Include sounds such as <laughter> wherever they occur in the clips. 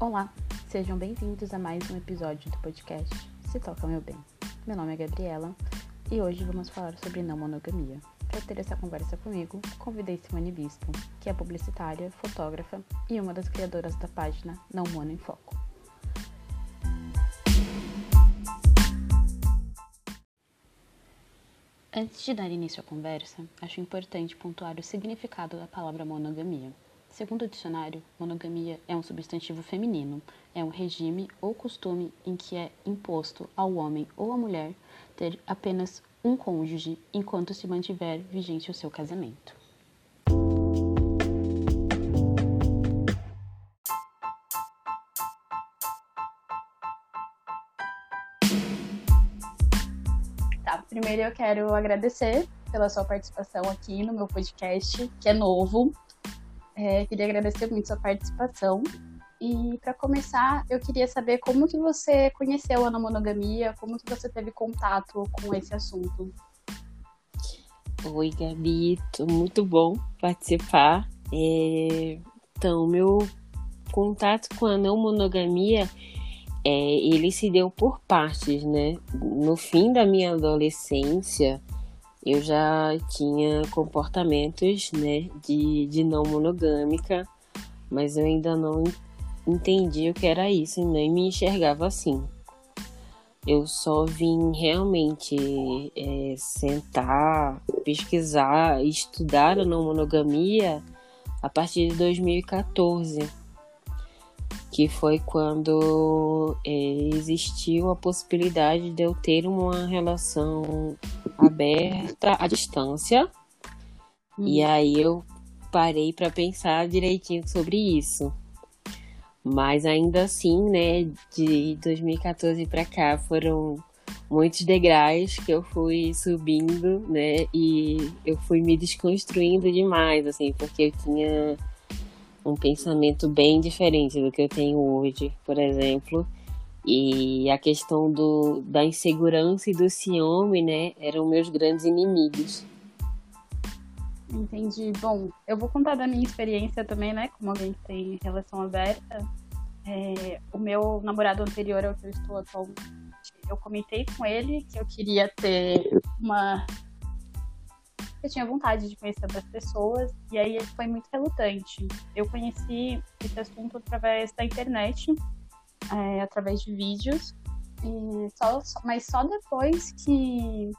Olá, sejam bem-vindos a mais um episódio do podcast Se Toca Meu Bem. Meu nome é Gabriela e hoje vamos falar sobre não monogamia. Para ter essa conversa comigo, convidei Simone Bispo, que é publicitária, fotógrafa e uma das criadoras da página Não Mono em Foco. Antes de dar início à conversa, acho importante pontuar o significado da palavra monogamia. Segundo o dicionário, monogamia é um substantivo feminino, é um regime ou costume em que é imposto ao homem ou à mulher ter apenas um cônjuge enquanto se mantiver vigente o seu casamento. Tá, primeiro eu quero agradecer pela sua participação aqui no meu podcast, que é novo. É, queria agradecer muito sua participação. E para começar, eu queria saber como que você conheceu a monogamia, como que você teve contato com esse assunto. Oi, Gabi, muito bom participar. É... Então, meu contato com a não monogamia, é, ele se deu por partes, né? No fim da minha adolescência, eu já tinha comportamentos né, de, de não monogâmica, mas eu ainda não entendi o que era isso e nem me enxergava assim. Eu só vim realmente é, sentar, pesquisar, estudar a não monogamia a partir de 2014 que foi quando é, existiu a possibilidade de eu ter uma relação aberta à distância. Hum. E aí eu parei para pensar direitinho sobre isso. Mas ainda assim, né, de 2014 para cá foram muitos degraus que eu fui subindo, né, e eu fui me desconstruindo demais, assim, porque eu tinha um pensamento bem diferente do que eu tenho hoje, por exemplo. E a questão do, da insegurança e do ciúme, né, eram meus grandes inimigos. Entendi. Bom, eu vou contar da minha experiência também, né, como alguém que tem relação aberta. É, o meu namorado anterior ao que eu estou atualmente, eu comentei com ele que eu queria ter uma eu tinha vontade de conhecer outras pessoas, e aí ele foi muito relutante. Eu conheci esse assunto através da internet, é, através de vídeos, e só, mas só depois que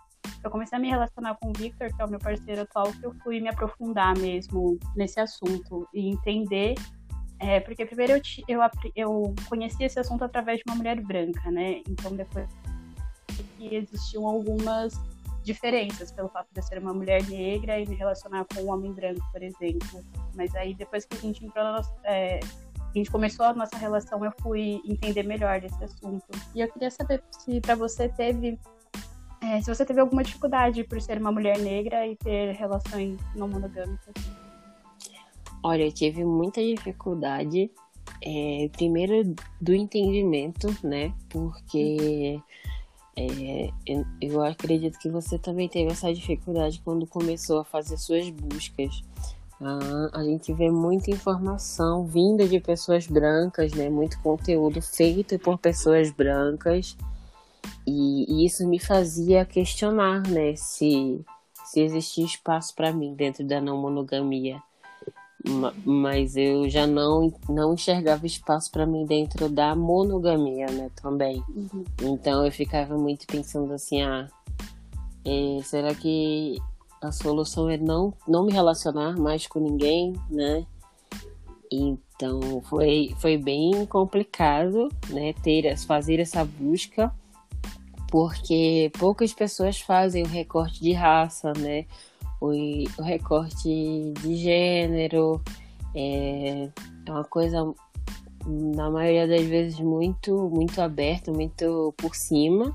eu comecei a me relacionar com o Victor, que é o meu parceiro atual, que eu fui me aprofundar mesmo nesse assunto e entender. É, porque primeiro eu, eu, eu conheci esse assunto através de uma mulher branca, né? Então depois que existiam algumas diferenças pelo fato de eu ser uma mulher negra e me relacionar com um homem branco, por exemplo. Mas aí depois que a gente entrou na nossa, é, a gente começou a nossa relação, eu fui entender melhor desse assunto. E eu queria saber se para você teve é, se você teve alguma dificuldade por ser uma mulher negra e ter relações não monogâmicas. Olha, eu tive muita dificuldade. É, primeiro do entendimento, né? Porque é, eu, acredito que você também teve essa dificuldade quando começou a fazer suas buscas. Ah, a gente vê muita informação vinda de pessoas brancas, né? Muito conteúdo feito por pessoas brancas. E, e isso me fazia questionar, né? Se, se existia espaço para mim dentro da não monogamia mas eu já não não enxergava espaço para mim dentro da monogamia, né, também. Uhum. Então eu ficava muito pensando assim, ah, é, será que a solução é não não me relacionar mais com ninguém, né? Então foi foi bem complicado, né, ter fazer essa busca porque poucas pessoas fazem o recorte de raça, né? O, o recorte de gênero, é, é uma coisa, na maioria das vezes, muito, muito aberta, muito por cima.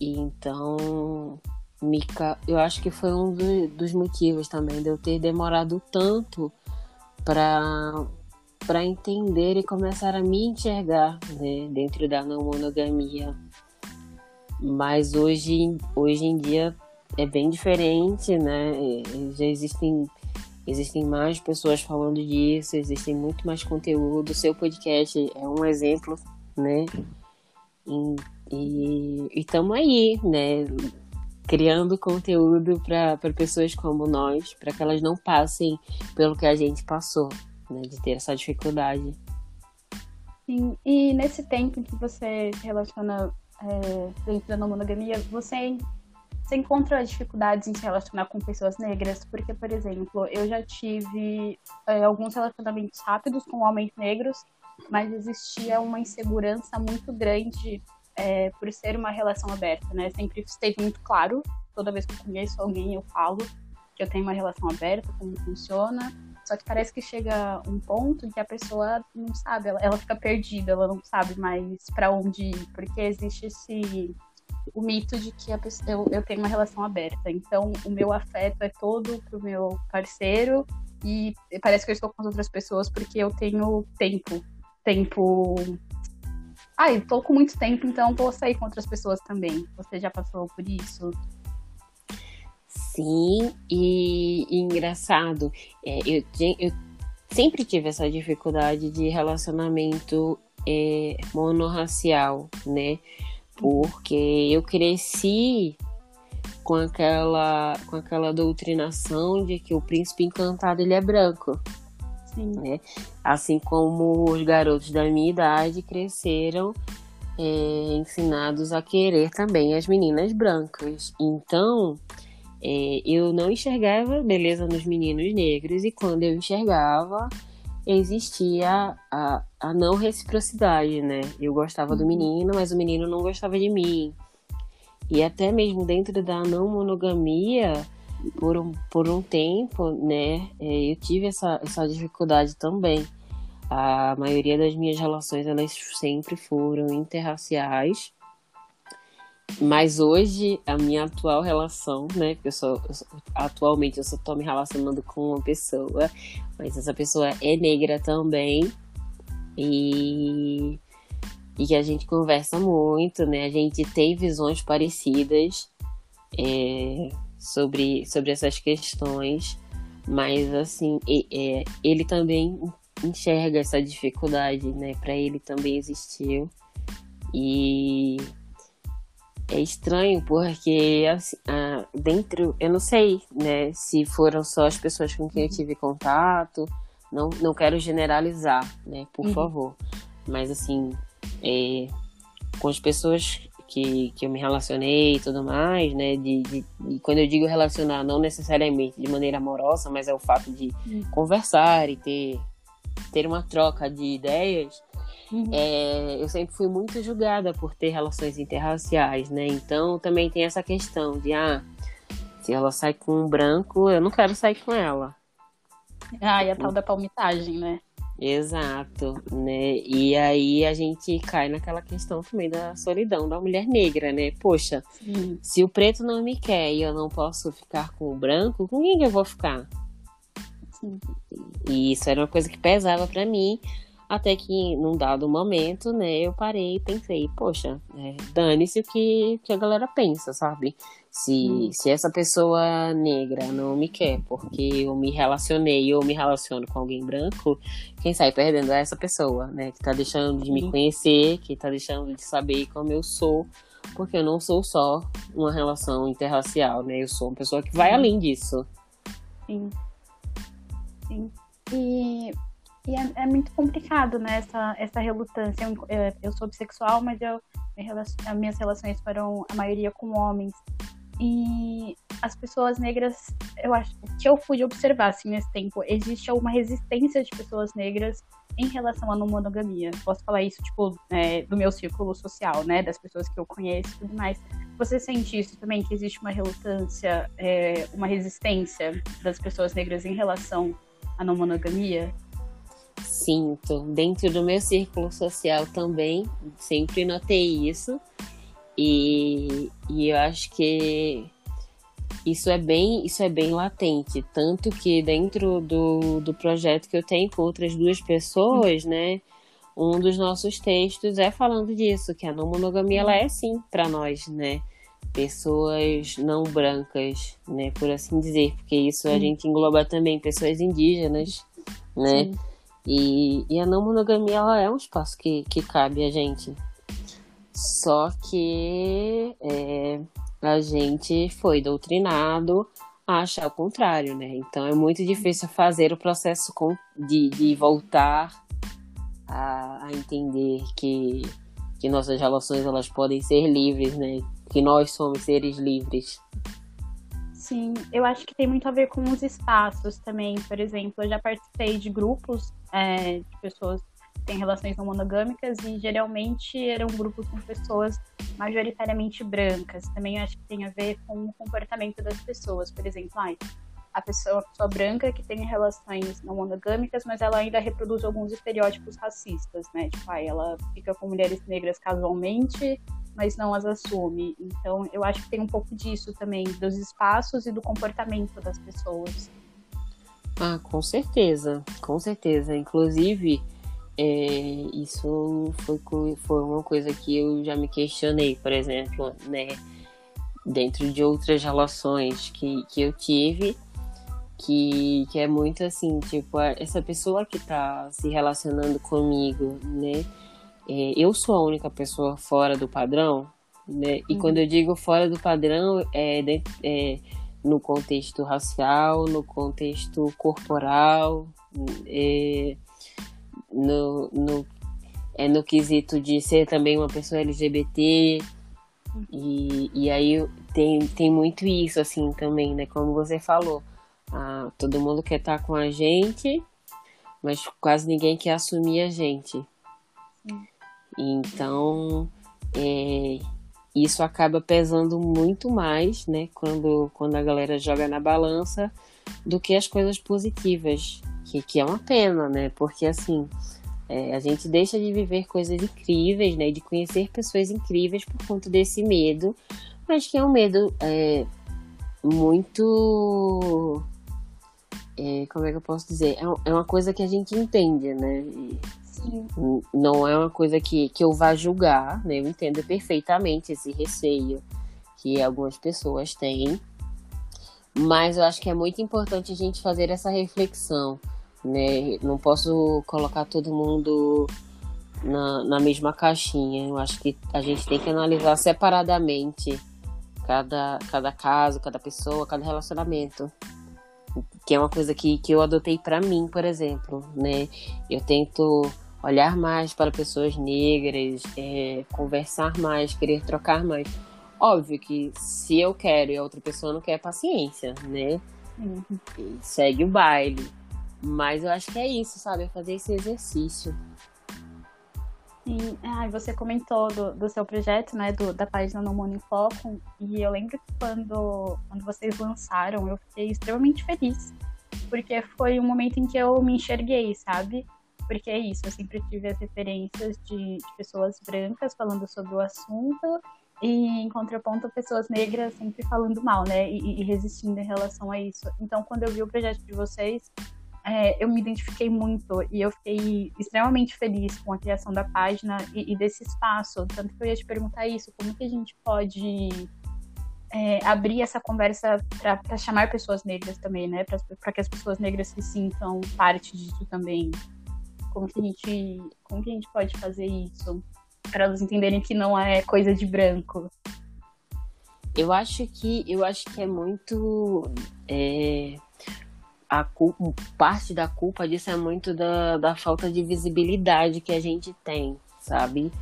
E então, Mika, eu acho que foi um do, dos motivos também de eu ter demorado tanto para para entender e começar a me enxergar né, dentro da não monogamia. Mas hoje, hoje em dia é bem diferente, né? Já existem existem mais pessoas falando disso, existem muito mais conteúdo. O seu podcast é um exemplo, né? E estamos aí, né? Criando conteúdo para pessoas como nós, para que elas não passem pelo que a gente passou, né? De ter essa dificuldade. Sim, e nesse tempo em que você se relaciona é, dentro da monogamia, você você encontra dificuldades em se relacionar com pessoas negras? Porque, por exemplo, eu já tive é, alguns relacionamentos rápidos com homens negros, mas existia uma insegurança muito grande é, por ser uma relação aberta, né? Sempre esteve muito claro, toda vez que eu conheço alguém eu falo que eu tenho uma relação aberta, como funciona, só que parece que chega um ponto em que a pessoa não sabe, ela, ela fica perdida, ela não sabe mais para onde ir, porque existe esse o mito de que pessoa, eu, eu tenho uma relação aberta. Então, o meu afeto é todo pro meu parceiro e parece que eu estou com as outras pessoas porque eu tenho tempo. Tempo. Ah, tô com muito tempo, então vou sair com outras pessoas também. Você já passou por isso? Sim, e, e engraçado, é, eu, eu sempre tive essa dificuldade de relacionamento é, monorracial, né? Porque eu cresci com aquela com aquela doutrinação de que o príncipe encantado ele é branco. Sim. Né? Assim como os garotos da minha idade cresceram é, ensinados a querer também as meninas brancas. Então, é, eu não enxergava beleza nos meninos negros e quando eu enxergava, existia a, a não reciprocidade, né? Eu gostava do uhum. menino, mas o menino não gostava de mim. E até mesmo dentro da não monogamia, por um, por um tempo, né, é, eu tive essa, essa dificuldade também. A maioria das minhas relações, elas sempre foram interraciais. Mas hoje, a minha atual relação, né? Porque eu sou, eu sou, atualmente eu só tô me relacionando com uma pessoa, mas essa pessoa é negra também. E, e que a gente conversa muito, né? A gente tem visões parecidas é, sobre, sobre essas questões, mas assim, é, ele também enxerga essa dificuldade, né? Para ele também existiu. E é estranho porque assim, ah, dentro, eu não sei, né, se foram só as pessoas com quem eu tive contato, não, não quero generalizar, né, por uhum. favor, mas assim, é, com as pessoas que, que eu me relacionei e tudo mais, né, de, de, de, quando eu digo relacionar, não necessariamente de maneira amorosa, mas é o fato de uhum. conversar e ter, ter uma troca de ideias, Uhum. É, eu sempre fui muito julgada por ter relações interraciais, né? Então também tem essa questão de, ah, se ela sai com um branco, eu não quero sair com ela. Ah, e a tal da palmitagem, né? Exato, né? E aí a gente cai naquela questão também da solidão da mulher negra, né? Poxa, Sim. se o preto não me quer e eu não posso ficar com o branco, com quem eu vou ficar? Sim. E isso era uma coisa que pesava para mim, até que, num dado momento, né, eu parei e pensei, poxa, é, dane-se o que, que a galera pensa, sabe? Se, hum. se essa pessoa negra não me quer porque eu me relacionei ou me relaciono com alguém branco, quem sai perdendo é essa pessoa, né? Que tá deixando de me conhecer, que tá deixando de saber como eu sou, porque eu não sou só uma relação interracial, né? Eu sou uma pessoa que vai além disso. Sim. Sim. E e é, é, muito complicado, né, essa, essa relutância. Eu, eu, eu sou bissexual, mas eu, as minhas relações foram a maioria com homens. E as pessoas negras, eu acho que eu pude observar assim, nesse tempo, existe uma resistência de pessoas negras em relação à não monogamia. Posso falar isso, tipo, é, do meu círculo social, né? Das pessoas que eu conheço e tudo mais. Você sente isso também, que existe uma relutância, é, uma resistência das pessoas negras em relação à não monogamia? Sinto dentro do meu círculo social também, sempre notei isso. E, e eu acho que isso é bem isso é bem latente tanto que dentro do, do projeto que eu tenho com outras duas pessoas né um dos nossos textos é falando disso que a não monogamia ela é sim para nós né pessoas não brancas, né, por assim dizer, porque isso a gente engloba também pessoas indígenas, né? Sim. E, e a não monogamia ela é um espaço que, que cabe a gente. Só que é, a gente foi doutrinado a achar o contrário, né? Então é muito difícil fazer o processo de, de voltar a, a entender que, que nossas relações elas podem ser livres, né? Que nós somos seres livres. Sim, eu acho que tem muito a ver com os espaços também. Por exemplo, eu já participei de grupos é, de pessoas que têm relações não monogâmicas e geralmente eram grupos com pessoas majoritariamente brancas. Também acho que tem a ver com o comportamento das pessoas. Por exemplo, ai, a pessoa, pessoa branca que tem relações não monogâmicas, mas ela ainda reproduz alguns estereótipos racistas, né? Tipo, ai, ela fica com mulheres negras casualmente, mas não as assume. Então, eu acho que tem um pouco disso também, dos espaços e do comportamento das pessoas. Ah, com certeza, com certeza. Inclusive, é, isso foi, foi uma coisa que eu já me questionei, por exemplo, né? Dentro de outras relações que, que eu tive, que, que é muito assim, tipo, essa pessoa que tá se relacionando comigo, né? É, eu sou a única pessoa fora do padrão, né? E uhum. quando eu digo fora do padrão, é, é no contexto racial, no contexto corporal, é, no, no, é no quesito de ser também uma pessoa LGBT. E, e aí tem, tem muito isso, assim, também, né? Como você falou. Ah, todo mundo quer estar com a gente, mas quase ninguém quer assumir a gente. Então, é, isso acaba pesando muito mais, né, quando, quando a galera joga na balança, do que as coisas positivas, que, que é uma pena, né, porque assim, é, a gente deixa de viver coisas incríveis, né, de conhecer pessoas incríveis por conta desse medo, mas que é um medo é, muito é, como é que eu posso dizer? É, é uma coisa que a gente entende, né? E não é uma coisa que, que eu vá julgar, né? Eu entendo perfeitamente esse receio que algumas pessoas têm. Mas eu acho que é muito importante a gente fazer essa reflexão, né? Não posso colocar todo mundo na, na mesma caixinha. Eu acho que a gente tem que analisar separadamente cada, cada caso, cada pessoa, cada relacionamento que é uma coisa que, que eu adotei para mim, por exemplo, né? Eu tento olhar mais para pessoas negras, é, conversar mais, querer trocar mais. Óbvio que se eu quero e a outra pessoa não quer, paciência, né? Uhum. Segue o baile. Mas eu acho que é isso, sabe? É fazer esse exercício. Sim, ah, você comentou do, do seu projeto, né, do, da página No Mundo em Foco, e eu lembro que quando, quando vocês lançaram, eu fiquei extremamente feliz, porque foi um momento em que eu me enxerguei, sabe? Porque é isso, eu sempre tive as referências de, de pessoas brancas falando sobre o assunto, e em contraponto pessoas negras sempre falando mal, né, e, e resistindo em relação a isso. Então, quando eu vi o projeto de vocês, é, eu me identifiquei muito e eu fiquei extremamente feliz com a criação da página e, e desse espaço. Tanto que eu ia te perguntar isso, como que a gente pode é, abrir essa conversa para chamar pessoas negras também, né? Para que as pessoas negras se sintam parte disso também. Como que a gente, como que a gente pode fazer isso? Para elas entenderem que não é coisa de branco. Eu acho que eu acho que é muito é a culpa, parte da culpa disso é muito da, da falta de visibilidade que a gente tem, sabe?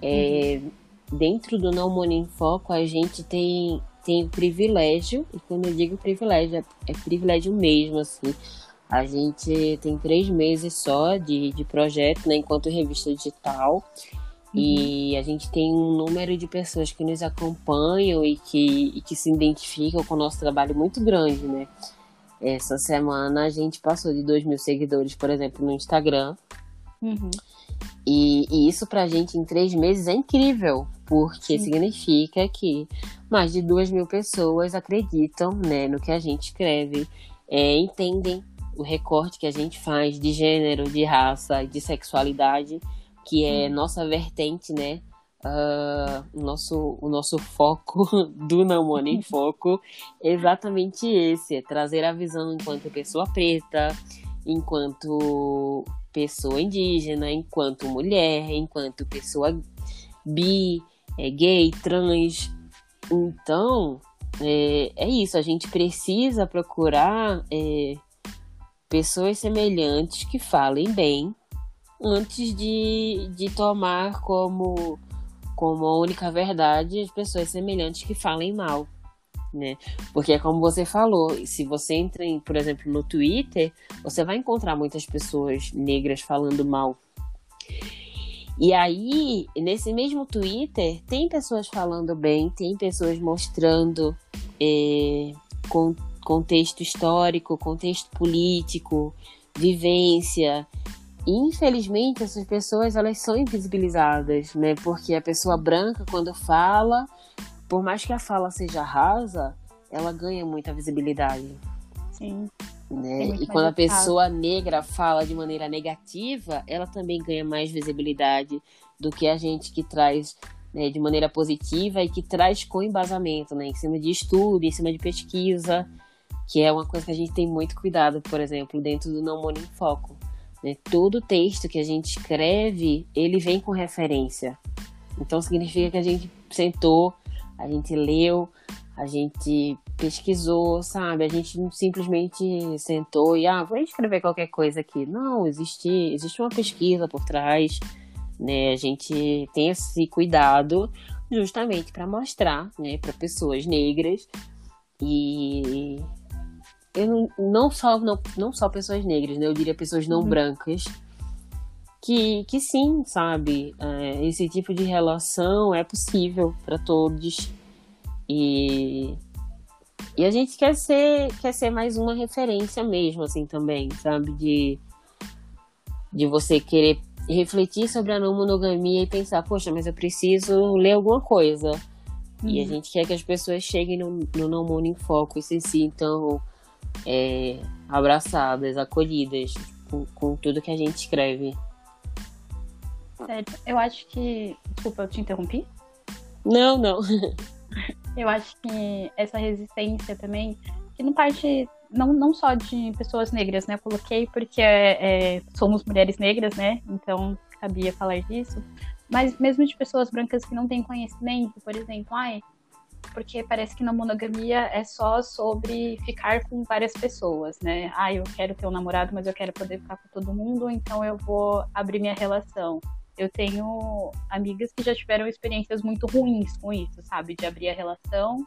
É, uhum. Dentro do Não Money em Foco, a gente tem, tem o privilégio, e quando eu digo privilégio, é, é privilégio mesmo, assim. A gente tem três meses só de, de projeto, né, enquanto revista digital. Uhum. E a gente tem um número de pessoas que nos acompanham e que, e que se identificam com o nosso trabalho muito grande, né? Essa semana a gente passou de 2 mil seguidores, por exemplo, no Instagram. Uhum. E, e, isso pra gente em três meses é incrível, porque Sim. significa que mais de duas mil pessoas acreditam né, no que a gente escreve, é, entendem o recorte que a gente faz de gênero, de raça, de sexualidade, que é nossa vertente, né? uh, o, nosso, o nosso foco <laughs> do Namoro em Foco é exatamente esse: é trazer a visão enquanto pessoa preta, enquanto pessoa indígena, enquanto mulher, enquanto pessoa bi, é, gay, trans. Então, é, é isso, a gente precisa procurar é, pessoas semelhantes que falem bem antes de, de tomar como, como a única verdade as pessoas semelhantes que falem mal. Né? Porque é como você falou, se você entra, em, por exemplo, no Twitter, você vai encontrar muitas pessoas negras falando mal. E aí, nesse mesmo Twitter, tem pessoas falando bem, tem pessoas mostrando é, contexto histórico, contexto político, vivência. E, infelizmente, essas pessoas elas são invisibilizadas, né? Porque a pessoa branca, quando fala, por mais que a fala seja rasa, ela ganha muita visibilidade. Sim. Né? E quando a pessoa negra fala de maneira negativa, ela também ganha mais visibilidade do que a gente que traz né, de maneira positiva e que traz com embasamento, né, em cima de estudo, em cima de pesquisa, que é uma coisa que a gente tem muito cuidado, por exemplo, dentro do Não Mono em Foco. Né? Todo texto que a gente escreve, ele vem com referência. Então significa que a gente sentou, a gente leu, a gente pesquisou, sabe? A gente não simplesmente sentou e, ah, vou escrever qualquer coisa aqui. Não, existe, existe uma pesquisa por trás, né? A gente tem esse cuidado justamente para mostrar, né, para pessoas negras e eu não, não só não, não só pessoas negras, né? Eu diria pessoas não uhum. brancas que, que sim, sabe? É, esse tipo de relação é possível para todos e e a gente quer ser, quer ser mais uma referência mesmo, assim, também, sabe? De, de você querer refletir sobre a não monogamia e pensar, poxa, mas eu preciso ler alguma coisa. Uhum. E a uhum. gente quer que as pessoas cheguem no, no Não Mono em Foco e se sintam é, abraçadas, acolhidas com, com tudo que a gente escreve. Certo. Eu acho que. Desculpa, eu te interrompi? Não, não. Eu acho que essa resistência também, que não parte não, não só de pessoas negras, né? Eu coloquei porque é, é, somos mulheres negras, né? Então cabia falar disso. Mas mesmo de pessoas brancas que não têm conhecimento, por exemplo, ai, porque parece que na monogamia é só sobre ficar com várias pessoas, né? Ah, eu quero ter um namorado, mas eu quero poder ficar com todo mundo, então eu vou abrir minha relação. Eu tenho amigas que já tiveram experiências muito ruins com isso, sabe? De abrir a relação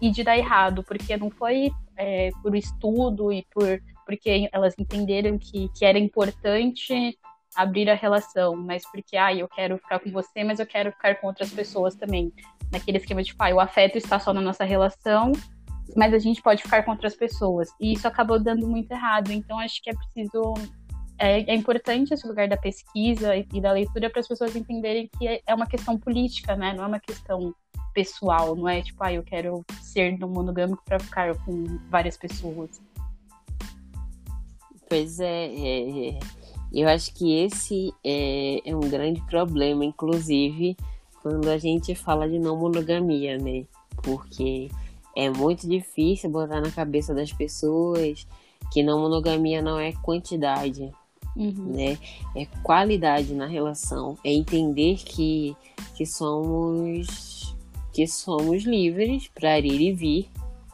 e de dar errado, porque não foi é, por estudo e por porque elas entenderam que, que era importante abrir a relação, mas porque, ah, eu quero ficar com você, mas eu quero ficar com outras pessoas também. Naquele esquema de, pai, tipo, o afeto está só na nossa relação, mas a gente pode ficar com outras pessoas. E isso acabou dando muito errado. Então, acho que é preciso é, é, importante esse lugar da pesquisa e, e da leitura para as pessoas entenderem que é, é, uma questão política, né? Não é uma questão pessoal, não é tipo, ah, eu quero ser no monogâmico para ficar com várias pessoas. Pois é, é, é, eu acho que esse é, é um grande problema, inclusive, quando a gente fala de não monogamia, né? Porque é muito difícil botar na cabeça das pessoas que não monogamia não é quantidade, uhum. né? É qualidade na relação, é entender que, que somos que somos livres para ir e vir,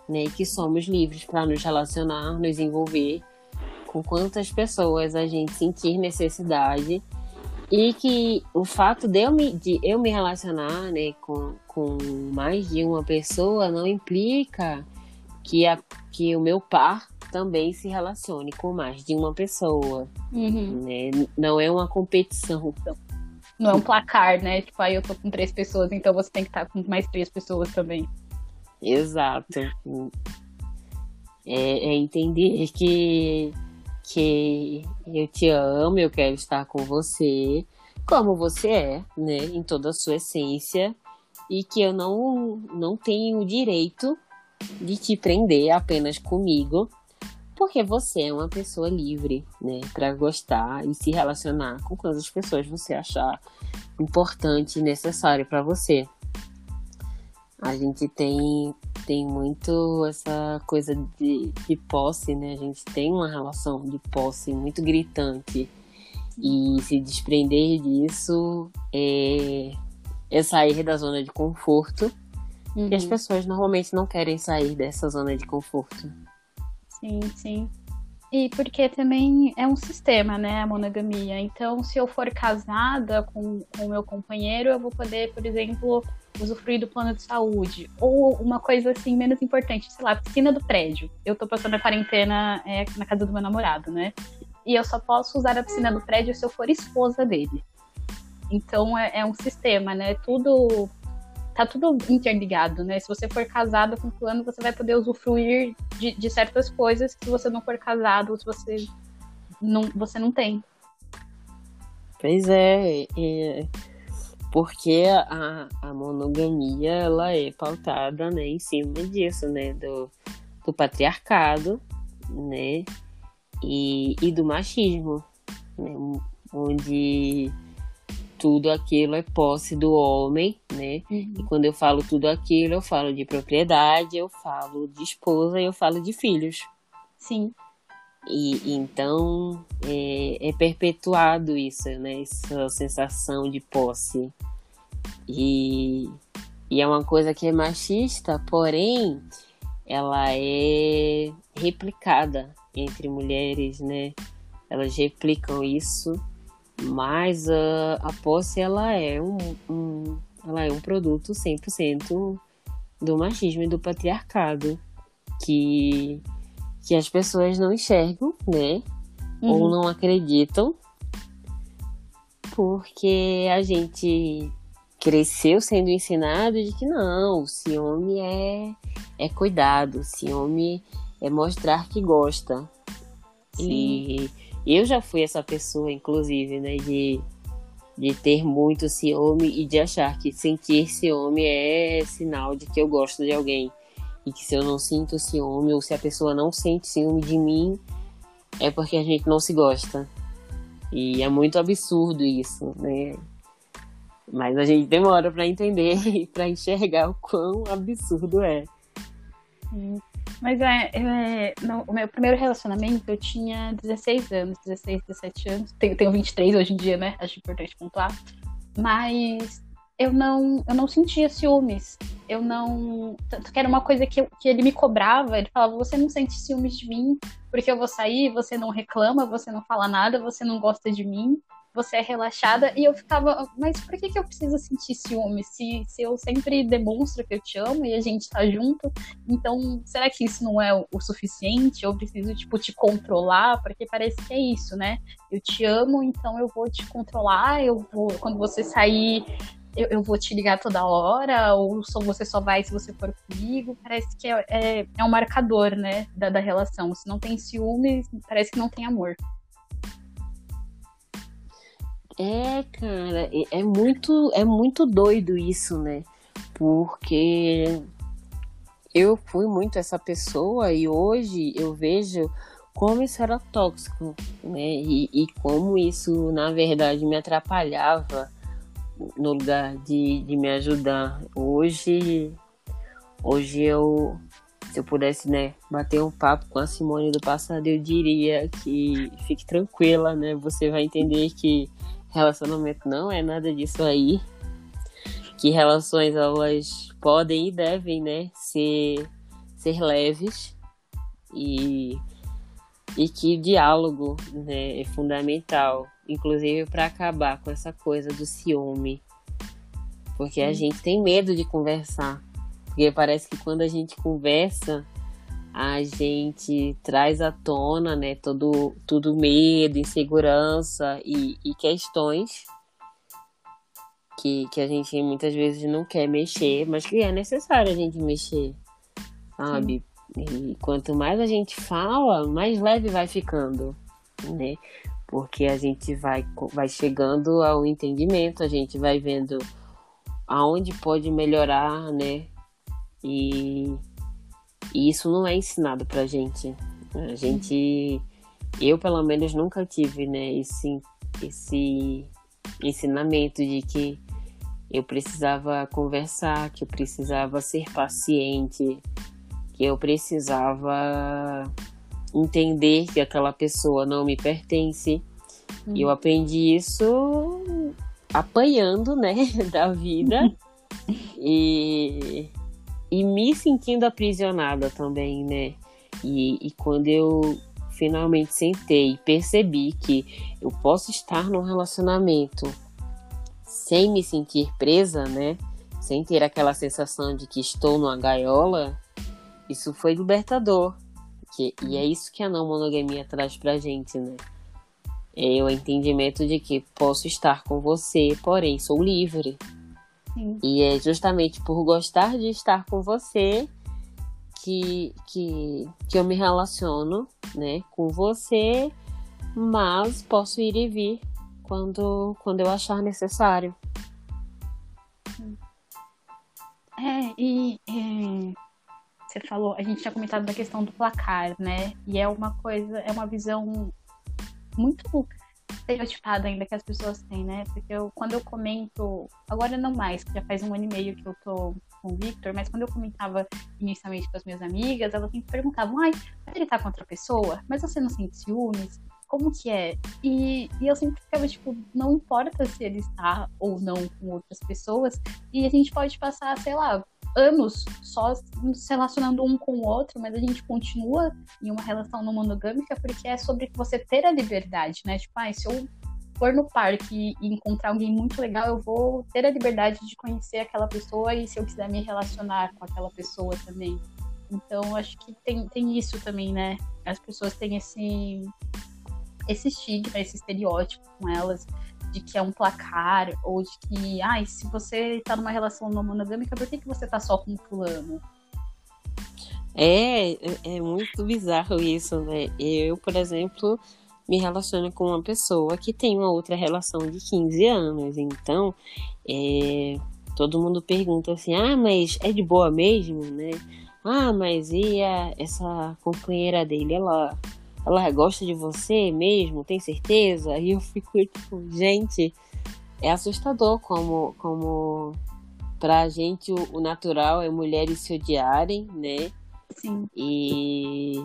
né? Que somos livres para nos relacionar, nos envolver com quantas pessoas a gente sentir necessidade e que o fato de eu me, de eu me relacionar né, com, com mais de uma pessoa não implica que, a, que o meu par também se relacione com mais de uma pessoa. Uhum. Né? Não é uma competição. Não é um placar, né? Tipo, aí eu tô com três pessoas, então você tem que estar com mais três pessoas também. Exato. É, é entender que, que eu te amo, eu quero estar com você, como você é, né? Em toda a sua essência. E que eu não, não tenho o direito de te prender apenas comigo porque você é uma pessoa livre, né, para gostar e se relacionar com quantas pessoas você achar importante e necessário para você. A gente tem, tem muito essa coisa de, de posse, né? A gente tem uma relação de posse muito gritante. E se desprender disso é, é sair da zona de conforto. Uhum. E as uhum. pessoas normalmente não querem sair dessa zona de conforto. Sim, sim. E porque também é um sistema, né, a monogamia. Então, se eu for casada com o meu companheiro, eu vou poder, por exemplo, usufruir do plano de saúde. Ou uma coisa assim menos importante, sei lá, piscina do prédio. Eu tô passando a quarentena é, na casa do meu namorado, né? E eu só posso usar a piscina do prédio se eu for esposa dele. Então é, é um sistema, né? Tudo tá tudo interligado, né? Se você for casado com fulano, você vai poder usufruir de, de certas coisas que se você não for casado, se você não, você não tem. Pois é, é porque a, a monogamia ela é pautada né, em cima disso, né? Do, do patriarcado, né? E, e do machismo, né? Onde tudo aquilo é posse do homem, né? Uhum. E quando eu falo tudo aquilo, eu falo de propriedade, eu falo de esposa e eu falo de filhos. Sim. E então é, é perpetuado isso, né? Essa sensação de posse. E, e é uma coisa que é machista, porém ela é replicada entre mulheres, né? Elas replicam isso mas a, a posse, ela é um, um, ela é um produto 100% do machismo e do patriarcado. Que, que as pessoas não enxergam, né? Uhum. Ou não acreditam. Porque a gente cresceu sendo ensinado de que não, o ciúme é, é cuidado, o ciúme é mostrar que gosta. Sim. E eu já fui essa pessoa, inclusive, né, de, de ter muito ciúme e de achar que sentir ciúme é sinal de que eu gosto de alguém. E que se eu não sinto ciúme, ou se a pessoa não sente ciúme de mim, é porque a gente não se gosta. E é muito absurdo isso, né? Mas a gente demora para entender <laughs> e para enxergar o quão absurdo é. Mas é, é no, o meu primeiro relacionamento eu tinha 16 anos, 16, 17 anos. Tenho, tenho 23 hoje em dia, né? Acho importante pontuar. Mas eu não, eu não sentia ciúmes. Eu não. Tanto que era uma coisa que, eu, que ele me cobrava. Ele falava: Você não sente ciúmes de mim porque eu vou sair, você não reclama, você não fala nada, você não gosta de mim você é relaxada. E eu ficava, mas por que, que eu preciso sentir ciúme? Se, se eu sempre demonstro que eu te amo e a gente tá junto, então será que isso não é o, o suficiente? Eu preciso, tipo, te controlar? Porque parece que é isso, né? Eu te amo, então eu vou te controlar, eu vou, quando você sair. Eu, eu vou te ligar toda hora, ou só, você só vai se você for comigo. Parece que é, é, é um marcador, né, da, da relação. Se não tem ciúme, parece que não tem amor. É, cara, é muito, é muito doido isso, né? Porque eu fui muito essa pessoa e hoje eu vejo como isso era tóxico, né? E, e como isso, na verdade, me atrapalhava no lugar de, de me ajudar. Hoje, hoje eu, se eu pudesse, né, bater um papo com a Simone do passado, eu diria que fique tranquila, né? Você vai entender que relacionamento não é nada disso aí. Que relações elas podem e devem, né, ser, ser leves e, e que diálogo né, é fundamental, inclusive para acabar com essa coisa do ciúme. Porque a gente tem medo de conversar. Porque parece que quando a gente conversa, a gente traz à tona, né, todo, todo medo, insegurança e, e questões que, que a gente muitas vezes não quer mexer, mas que é necessário a gente mexer, sabe? Sim. E quanto mais a gente fala, mais leve vai ficando, né? Porque a gente vai, vai chegando ao entendimento, a gente vai vendo aonde pode melhorar, né? E e isso não é ensinado pra gente. A gente. Eu, pelo menos, nunca tive, né, esse, esse, ensinamento de que eu precisava conversar, que eu precisava ser paciente, que eu precisava entender que aquela pessoa não me pertence. E eu aprendi isso apanhando, né, <laughs> da vida <laughs> e, e me sentindo aprisionada também, né? E, e quando eu finalmente sentei e percebi que eu posso estar num relacionamento sem me sentir presa, né? Sem ter aquela sensação de que estou numa gaiola, isso foi libertador. Que, e é isso que a não monogamia traz pra gente, né? É o entendimento de que posso estar com você, porém sou livre. Sim. E é justamente por gostar de estar com você que, que, que eu me relaciono né, com você, mas posso ir e vir quando, quando eu achar necessário. É, e, e você falou, a gente tinha comentado da questão do placar, né? E é uma coisa, é uma visão muito estereotipada ainda que as pessoas têm, né? Porque eu, quando eu comento, agora não mais, que já faz um ano e meio que eu tô com o Victor, mas quando eu comentava inicialmente com as minhas amigas, elas sempre perguntavam, ai, mas ele tá com outra pessoa? Mas você não sente ciúmes? Como que é? E, e eu sempre ficava, tipo, não importa se ele está ou não com outras pessoas, e a gente pode passar, sei lá, anos só se relacionando um com o outro, mas a gente continua em uma relação não monogâmica porque é sobre você ter a liberdade, né? Tipo, ah, se eu for no parque e encontrar alguém muito legal, eu vou ter a liberdade de conhecer aquela pessoa e se eu quiser me relacionar com aquela pessoa também. Então, acho que tem, tem isso também, né? As pessoas têm esse, esse estigma, esse estereótipo com elas de que é um placar, ou de que, ai, ah, se você tá numa relação não monogâmica, por que, que você tá só com fulano? É, é, é muito bizarro isso, né? Eu, por exemplo, me relaciono com uma pessoa que tem uma outra relação de 15 anos. Então, é, todo mundo pergunta assim: ah, mas é de boa mesmo, né? Ah, mas e a, essa companheira dele, ela ela gosta de você mesmo, tem certeza? E eu fico tipo, gente, é assustador como, como pra gente o, o natural é mulheres se odiarem, né? Sim. E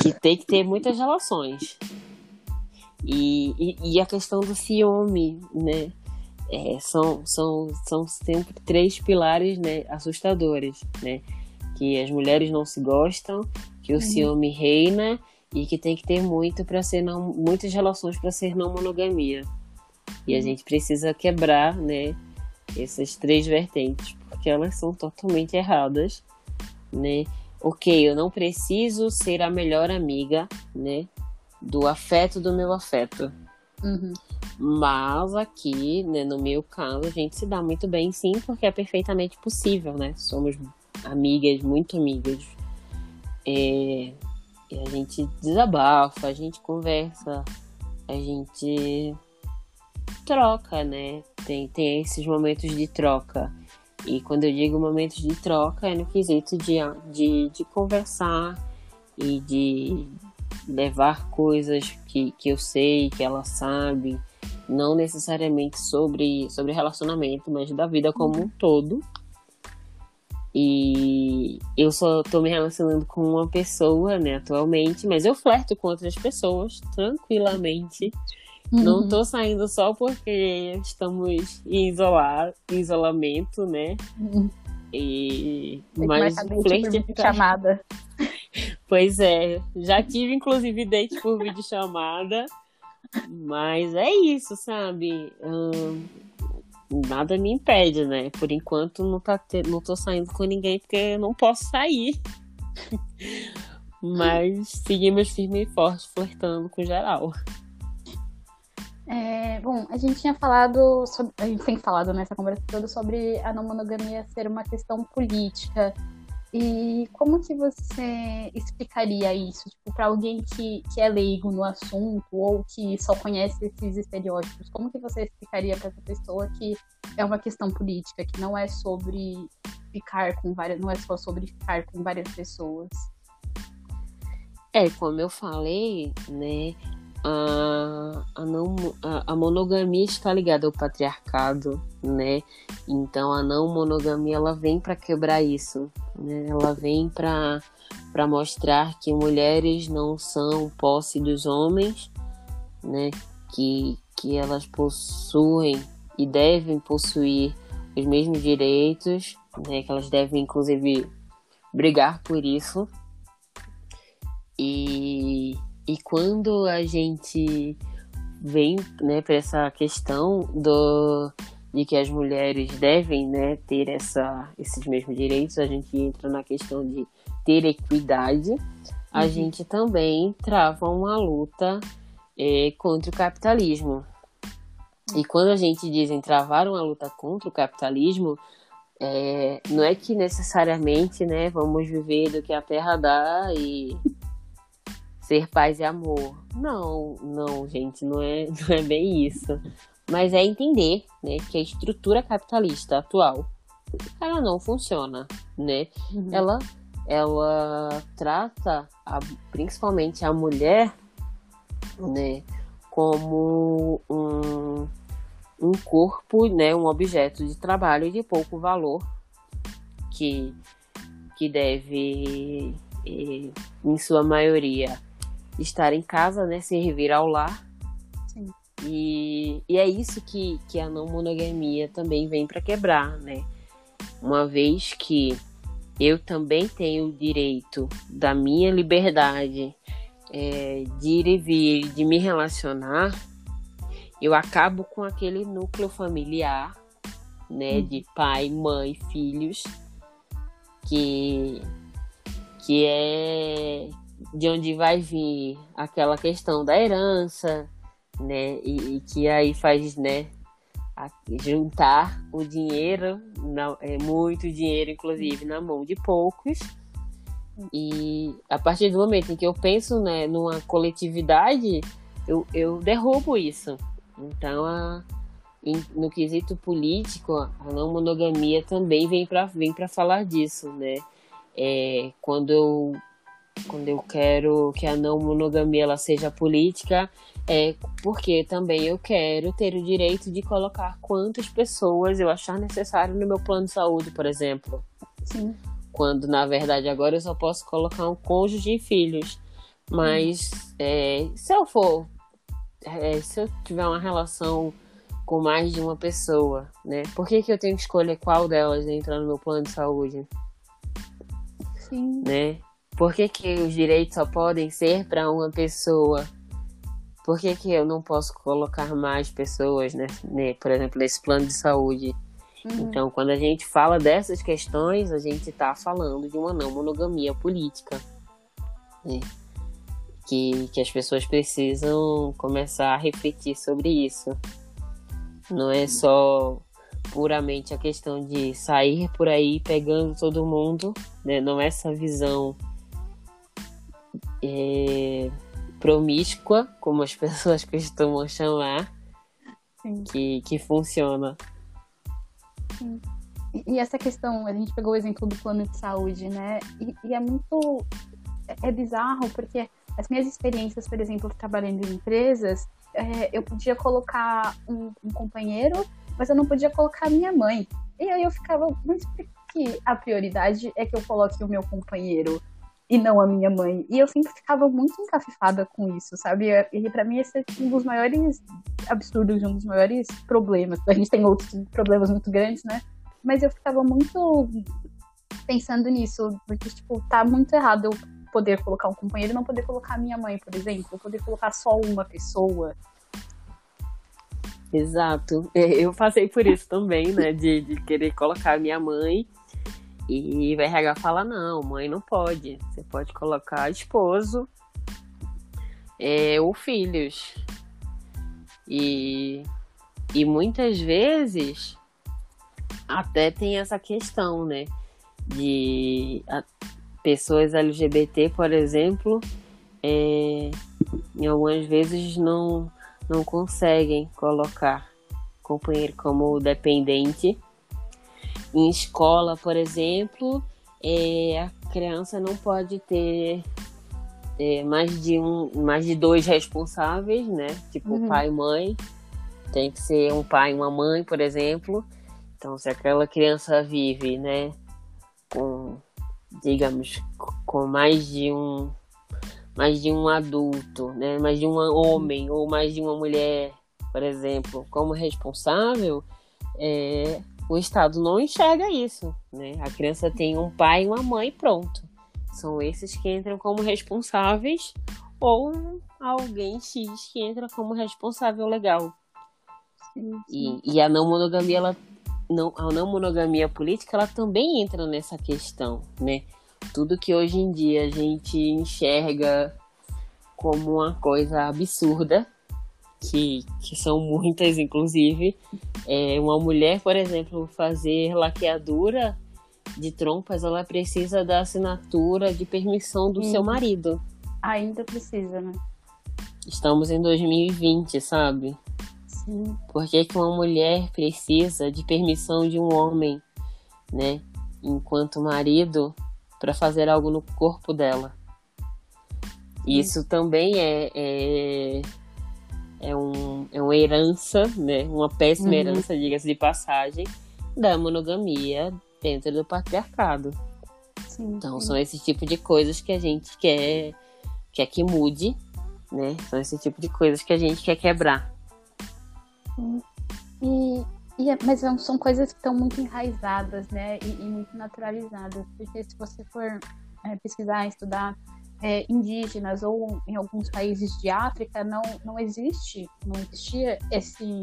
que tem que ter muitas relações. E, e, e a questão do ciúme, né? É, são, são, são sempre três pilares né, assustadores, né? Que as mulheres não se gostam, que o uhum. ciúme reina e que tem que ter muito para ser não, muitas relações para ser não monogamia. E a uhum. gente precisa quebrar, né, essas três vertentes, porque elas são totalmente erradas, né? OK, eu não preciso ser a melhor amiga, né, do afeto do meu afeto. Uhum. Mas aqui, né, no meu caso, a gente se dá muito bem sim, porque é perfeitamente possível, né? Somos amigas, muito amigas. É, e a gente desabafa, a gente conversa, a gente troca, né? Tem, tem esses momentos de troca. E quando eu digo momentos de troca, é no quesito de, de, de conversar e de levar coisas que, que eu sei, que ela sabe, não necessariamente sobre, sobre relacionamento, mas da vida como um todo. E eu só tô me relacionando com uma pessoa, né, atualmente, mas eu flerto com outras pessoas tranquilamente. Uhum. Não tô saindo só porque estamos em, isolar, em isolamento, né? Uhum. E mas flerte por chamada. <laughs> Pois é, já tive inclusive date por vídeo chamada. Mas é isso, sabe? Hum, nada me impede, né? Por enquanto não, tá te... não tô saindo com ninguém porque eu não posso sair. <laughs> Mas seguimos firme e forte, flertando com geral. É, bom, a gente tinha falado, sobre, a gente tem falado nessa conversa toda sobre a não monogamia ser uma questão política e como que você explicaria isso, tipo, para alguém que, que é leigo no assunto ou que só conhece esses estereótipos? Como que você explicaria para essa pessoa que é uma questão política, que não é sobre ficar com várias, não é só sobre ficar com várias pessoas? É, como eu falei, né, a, a, não, a, a, monogamia está ligada ao patriarcado, né? Então a não monogamia ela vem para quebrar isso, né? Ela vem para para mostrar que mulheres não são posse dos homens, né? Que que elas possuem e devem possuir os mesmos direitos, né? Que elas devem inclusive brigar por isso. E e quando a gente vem né, para essa questão do, de que as mulheres devem né, ter essa, esses mesmos direitos, a gente entra na questão de ter equidade, a uhum. gente também trava uma luta é, contra o capitalismo. E quando a gente diz em travar uma luta contra o capitalismo, é, não é que necessariamente né, vamos viver do que a terra dá e ser paz e amor. Não, não, gente, não é, <laughs> não é bem isso. Mas é entender, né, que a estrutura capitalista atual, ela não funciona, né? Uhum. Ela, ela trata a, principalmente a mulher, né, como um, um corpo, né, um objeto de trabalho de pouco valor que, que deve, eh, em sua maioria, estar em casa, né? Servir ao lar. Sim. E, e é isso que, que a não monogamia também vem para quebrar, né? Uma vez que eu também tenho o direito da minha liberdade é, de ir e vir, de me relacionar, eu acabo com aquele núcleo familiar, né? Hum. De pai, mãe, filhos, que, que é de onde vai vir aquela questão da herança, né? E, e que aí faz, né? juntar o dinheiro, é muito dinheiro, inclusive, na mão de poucos. E a partir do momento em que eu penso né, numa coletividade, eu, eu derrubo isso. Então, a, em, no quesito político, a não monogamia também vem para vem falar disso, né? É, quando eu quando eu quero que a não monogamia ela seja política, é porque também eu quero ter o direito de colocar quantas pessoas eu achar necessário no meu plano de saúde, por exemplo. Sim. Quando na verdade agora eu só posso colocar um cônjuge e filhos. Mas é, se eu for, é, se eu tiver uma relação com mais de uma pessoa, né? Por que, que eu tenho que escolher qual delas entra no meu plano de saúde? Sim. Né? Por que, que os direitos só podem ser para uma pessoa? Por que, que eu não posso colocar mais pessoas, né, né por exemplo, nesse plano de saúde? Uhum. Então, quando a gente fala dessas questões, a gente está falando de uma não monogamia política. Né? Que, que as pessoas precisam começar a refletir sobre isso. Não é só puramente a questão de sair por aí pegando todo mundo, né? Não é essa visão é, promíscua, como as <laughs> pessoas costumam chamar, que, que funciona. Sim. E essa questão, a gente pegou o exemplo do plano de saúde, né? E, e é muito. É, é bizarro, porque as minhas experiências, por exemplo, trabalhando em empresas, é, eu podia colocar um, um, companheiro, mas eu não podia colocar a minha mãe. E aí eu ficava, mas por que a prioridade é que eu coloque o meu companheiro? E não a minha mãe. E eu sempre ficava muito encafifada com isso, sabe? E para mim esse é um dos maiores absurdos, um dos maiores problemas. A gente tem outros problemas muito grandes, né? Mas eu ficava muito pensando nisso, porque, tipo, tá muito errado eu poder colocar um companheiro e não poder colocar a minha mãe, por exemplo, poder colocar só uma pessoa. Exato. É, eu passei por isso também, né? De, de querer colocar a minha mãe e o RH fala: não, mãe não pode. Você pode colocar esposo é, ou filhos. E, e muitas vezes até tem essa questão, né? De a, pessoas LGBT, por exemplo, é, em algumas vezes não, não conseguem colocar companheiro como dependente em escola, por exemplo, é, a criança não pode ter é, mais de um, mais de dois responsáveis, né? Tipo uhum. pai e mãe. Tem que ser um pai e uma mãe, por exemplo. Então, se aquela criança vive, né, com, digamos, com mais de um, mais de um adulto, né, mais de um homem ou mais de uma mulher, por exemplo, como responsável, é, o Estado não enxerga isso, né? A criança tem um pai e uma mãe, pronto. São esses que entram como responsáveis ou alguém X que entra como responsável legal. Sim, sim. E, e, a não monogamia ela não, a não monogamia política, ela também entra nessa questão, né? Tudo que hoje em dia a gente enxerga como uma coisa absurda, que, que são muitas, inclusive. É, uma mulher, por exemplo, fazer laqueadura de trompas, ela precisa da assinatura de permissão do seu marido. Ainda precisa, né? Estamos em 2020, sabe? Por que, que uma mulher precisa de permissão de um homem, né? Enquanto marido, para fazer algo no corpo dela? Isso também é, é, é, um, é uma herança, né? Uma péssima uhum. herança, diga-se de passagem, da monogamia dentro do patriarcado. Sim, então, sim. são esse tipo de coisas que a gente quer, quer que mude, né? São esse tipo de coisas que a gente quer quebrar. E, e, é, mas são coisas que estão muito enraizadas, né? E, e muito naturalizadas. Porque se você for é, pesquisar, estudar é, indígenas ou em alguns países de África, não, não existe, não existia esse,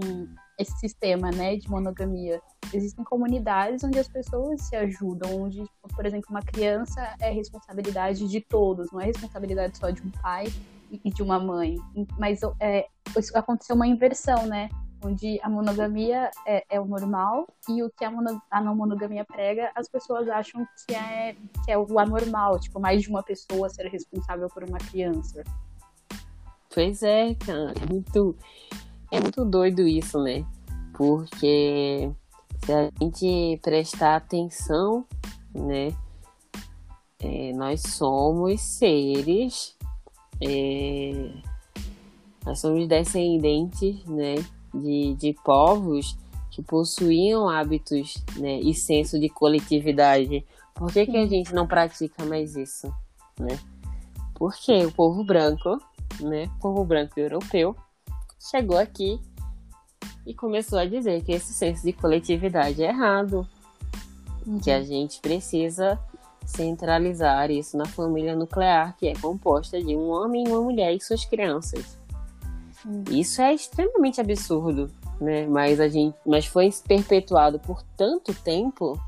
esse sistema né, de monogamia. Existem comunidades onde as pessoas se ajudam, onde, por exemplo, uma criança é responsabilidade de todos, não é responsabilidade só de um pai e de uma mãe. Mas é, aconteceu uma inversão, né? Onde a monogamia é, é o normal e o que a, mono, a, não monogamia prega, as pessoas acham que é, que é o anormal, tipo, mais de uma pessoa ser responsável por uma criança. Pois é, cara, é muito, é muito doido isso, né? Porque se a gente prestar atenção, né, é, nós somos seres, é, nós somos descendentes, né, de, de povos que possuíam hábitos né, e senso de coletividade. Por que, que a gente não pratica mais isso? Né? Porque o povo branco, né, o povo branco europeu, chegou aqui e começou a dizer que esse senso de coletividade é errado, uhum. que a gente precisa centralizar isso na família nuclear, que é composta de um homem, uma mulher e suas crianças. Isso é extremamente absurdo, né? Mas a gente, mas foi perpetuado por tanto tempo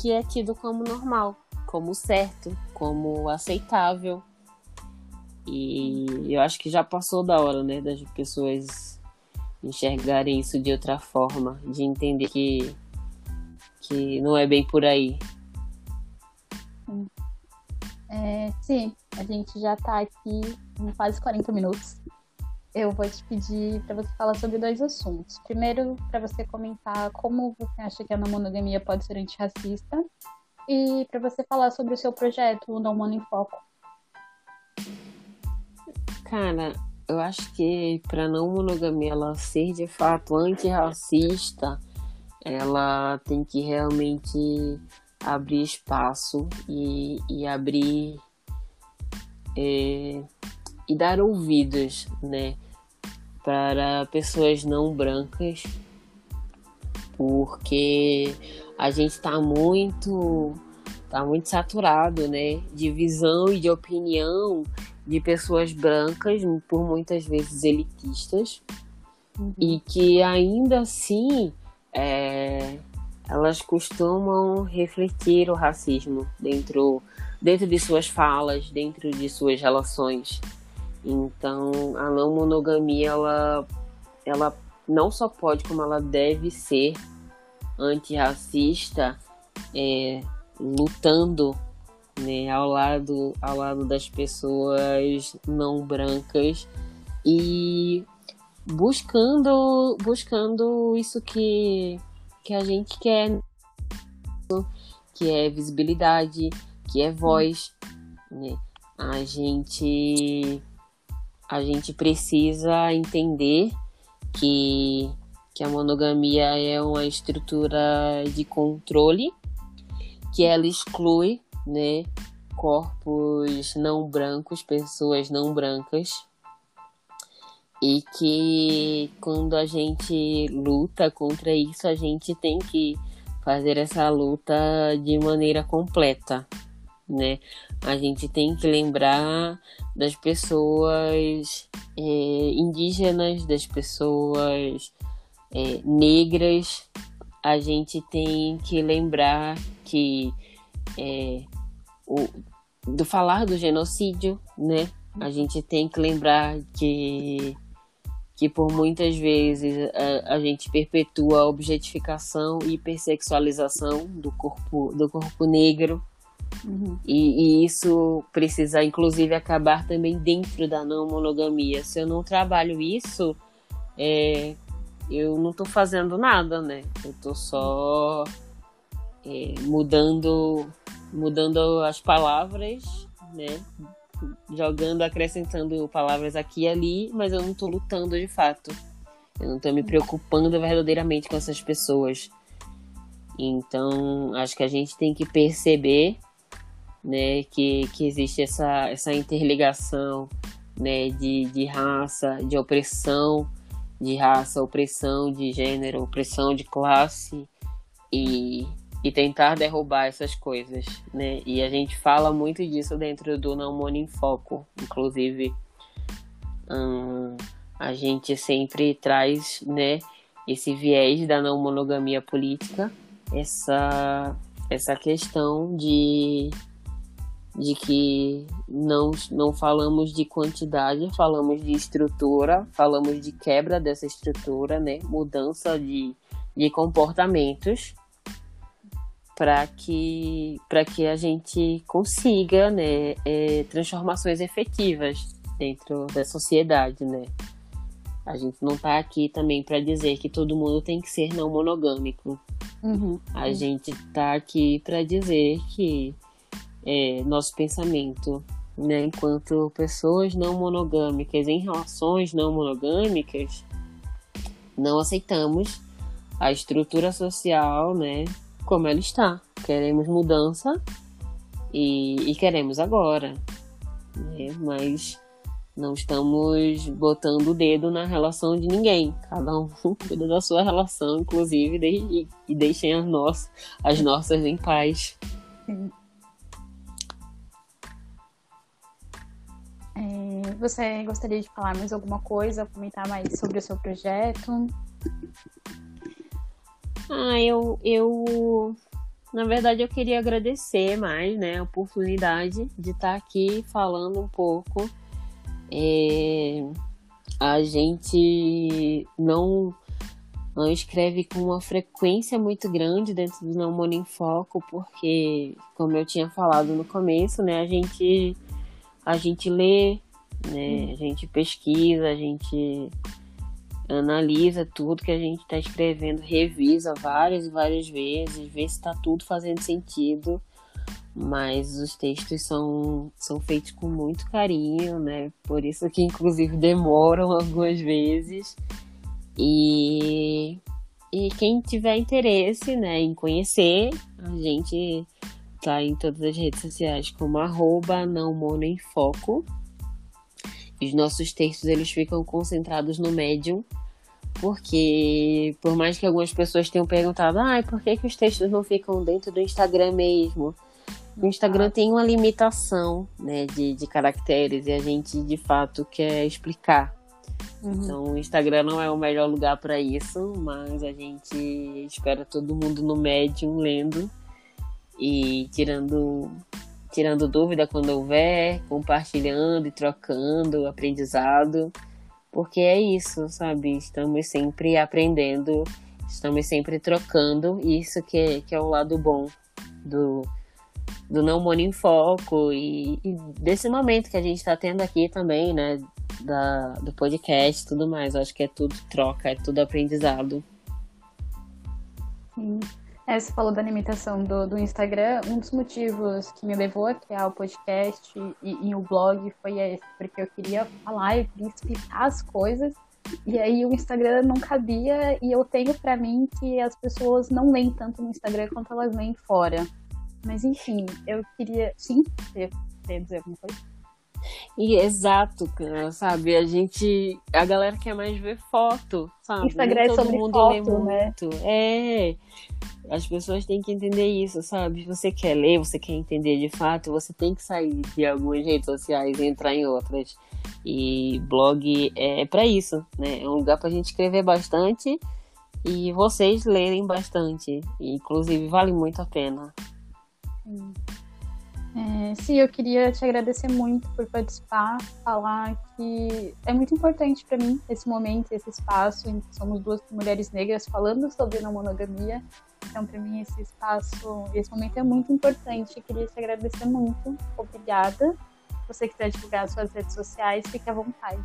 que é tido como normal, como certo, como aceitável. E eu acho que já passou da hora, né, das pessoas enxergarem isso de outra forma, de entender que que não é bem por aí. É, sim, a gente já está aqui em quase 40 minutos eu vou te pedir para você falar sobre dois assuntos. Primeiro, para você comentar como você acha que a não monogamia pode ser antirracista e para você falar sobre o seu projeto, o Não Mono em Foco. Cara, eu acho que para não monogamia ela ser de fato antirracista, ela tem que realmente abrir espaço e, e abrir é, e dar ouvidos, né, para pessoas não brancas, porque a gente está muito tá muito saturado, né, de visão e de opinião de pessoas brancas, por muitas vezes elitistas, uhum. e que ainda assim é, elas costumam refletir o racismo dentro, dentro de suas falas, dentro de suas relações. Então, a não monogamia, ela, ela não só pode, como ela deve ser antirracista, é, lutando né, ao, lado, ao lado das pessoas não brancas e buscando, buscando isso que, que a gente quer, que é visibilidade, que é voz, né? a gente a gente precisa entender que, que a monogamia é uma estrutura de controle que ela exclui, né, corpos não brancos, pessoas não brancas. E que quando a gente luta contra isso, a gente tem que fazer essa luta de maneira completa, né? A gente tem que lembrar das pessoas é, indígenas, das pessoas é, negras. A gente tem que lembrar que é, o, do falar do genocídio, né? A gente tem que lembrar que que por muitas vezes a, a, gente perpetua a objetificação e hipersexualização do corpo do corpo negro uhum. e, e, isso precisa inclusive acabar também dentro da não monogamia se eu não trabalho isso é, eu não estou fazendo nada né eu estou só é, mudando mudando as palavras né jogando, acrescentando palavras aqui e ali, mas eu não tô lutando de fato. Eu não tô me preocupando verdadeiramente com essas pessoas. Então, acho que a gente tem que perceber, né, que, que existe essa, essa interligação, né, de, de raça, de opressão, de raça, opressão de gênero, opressão de classe e e tentar derrubar essas coisas, né? E a gente fala muito disso dentro do Não Mono em Foco, inclusive hum, a gente sempre traz, né, esse viés da não monogamia política, essa essa questão de de que não, não falamos de quantidade, falamos de estrutura, falamos de quebra dessa estrutura, né? Mudança de, de comportamentos para que, que a gente consiga né, é, transformações efetivas dentro da sociedade, né? A gente não está aqui também para dizer que todo mundo tem que ser não monogâmico. Uhum. A gente está aqui para dizer que é, nosso pensamento, né, enquanto pessoas não monogâmicas em relações não monogâmicas, não aceitamos a estrutura social, né, como ela está. Queremos mudança e, e queremos agora. Né? Mas não estamos botando o dedo na relação de ninguém. Cada um <laughs> cuida da sua relação, inclusive, e deixem as, nossas, as nossas em paz. Você gostaria de falar mais alguma coisa, comentar mais sobre o seu projeto? Ah, eu, eu na verdade eu queria agradecer mais, né, a oportunidade de estar aqui falando um pouco. É, a gente não não escreve com uma frequência muito grande dentro do Não Mono em Foco, porque, como eu tinha falado no começo, né, a gente, a gente lê, né, a gente pesquisa, a gente analisa tudo que a gente está escrevendo, revisa várias e várias vezes, vê se está tudo fazendo sentido. Mas os textos são, são feitos com muito carinho, né? Por isso que inclusive demoram algumas vezes. E, e quem tiver interesse né, em conhecer, a gente tá em todas as redes sociais como arroba não mono em foco. Os nossos textos eles ficam concentrados no Medium, porque por mais que algumas pessoas tenham perguntado, ah, por que, que os textos não ficam dentro do Instagram mesmo? O Instagram tem uma limitação né, de, de caracteres e a gente de fato quer explicar. Uhum. Então o Instagram não é o melhor lugar para isso, mas a gente espera todo mundo no Medium lendo e tirando tirando dúvida quando houver, compartilhando e trocando aprendizado, porque é isso, sabe? Estamos sempre aprendendo, estamos sempre trocando, e isso que é, que é o lado bom do, do Não Mono em Foco e, e desse momento que a gente está tendo aqui também, né? Da, do podcast e tudo mais. Eu acho que é tudo troca, é tudo aprendizado. Sim. É, você falou da limitação do, do Instagram. Um dos motivos que me levou a criar o podcast e, e o blog foi esse, porque eu queria falar, queria explicar as coisas. E aí o Instagram não cabia e eu tenho para mim que as pessoas não leem tanto no Instagram quanto elas leem fora. Mas enfim, eu queria. Sim, você quer dizer alguma coisa? E exato, sabe? A gente. A galera quer mais ver foto, sabe? Instagram é sobre mundo foto, né? Muito. É. As pessoas têm que entender isso, sabe? Você quer ler, você quer entender de fato, você tem que sair de algumas redes sociais e entrar em outras. E blog é para isso, né? É um lugar pra gente escrever bastante e vocês lerem bastante. Inclusive, vale muito a pena. Sim. É, sim, eu queria te agradecer muito por participar, falar que é muito importante para mim esse momento, esse espaço em que somos duas mulheres negras falando sobre não monogamia. Então, para mim, esse espaço, esse momento é muito importante. Eu queria te agradecer muito. Obrigada. Se você quiser divulgar suas redes sociais, fique à vontade.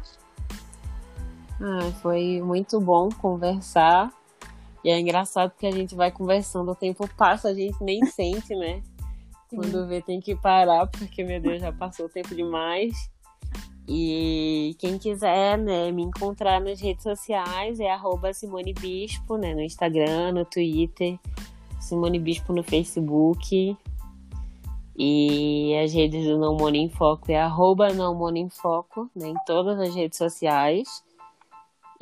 Ah, foi muito bom conversar. E é engraçado que a gente vai conversando, o tempo passa, a gente nem <laughs> sente, né? Quando vê, tem que parar, porque, meu Deus, já passou tempo demais. E quem quiser né, me encontrar nas redes sociais é arroba Simone Bispo, né, no Instagram, no Twitter, Simone Bispo no Facebook. E as redes do Não Mono em Foco é arroba Não Mono em Foco, né, em todas as redes sociais.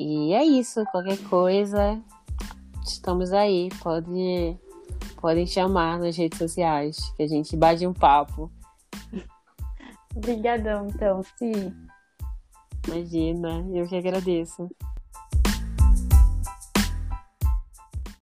E é isso, qualquer coisa, estamos aí, pode podem chamar nas redes sociais, que a gente bate um papo. Obrigadão, então, sim. Imagina, eu que agradeço.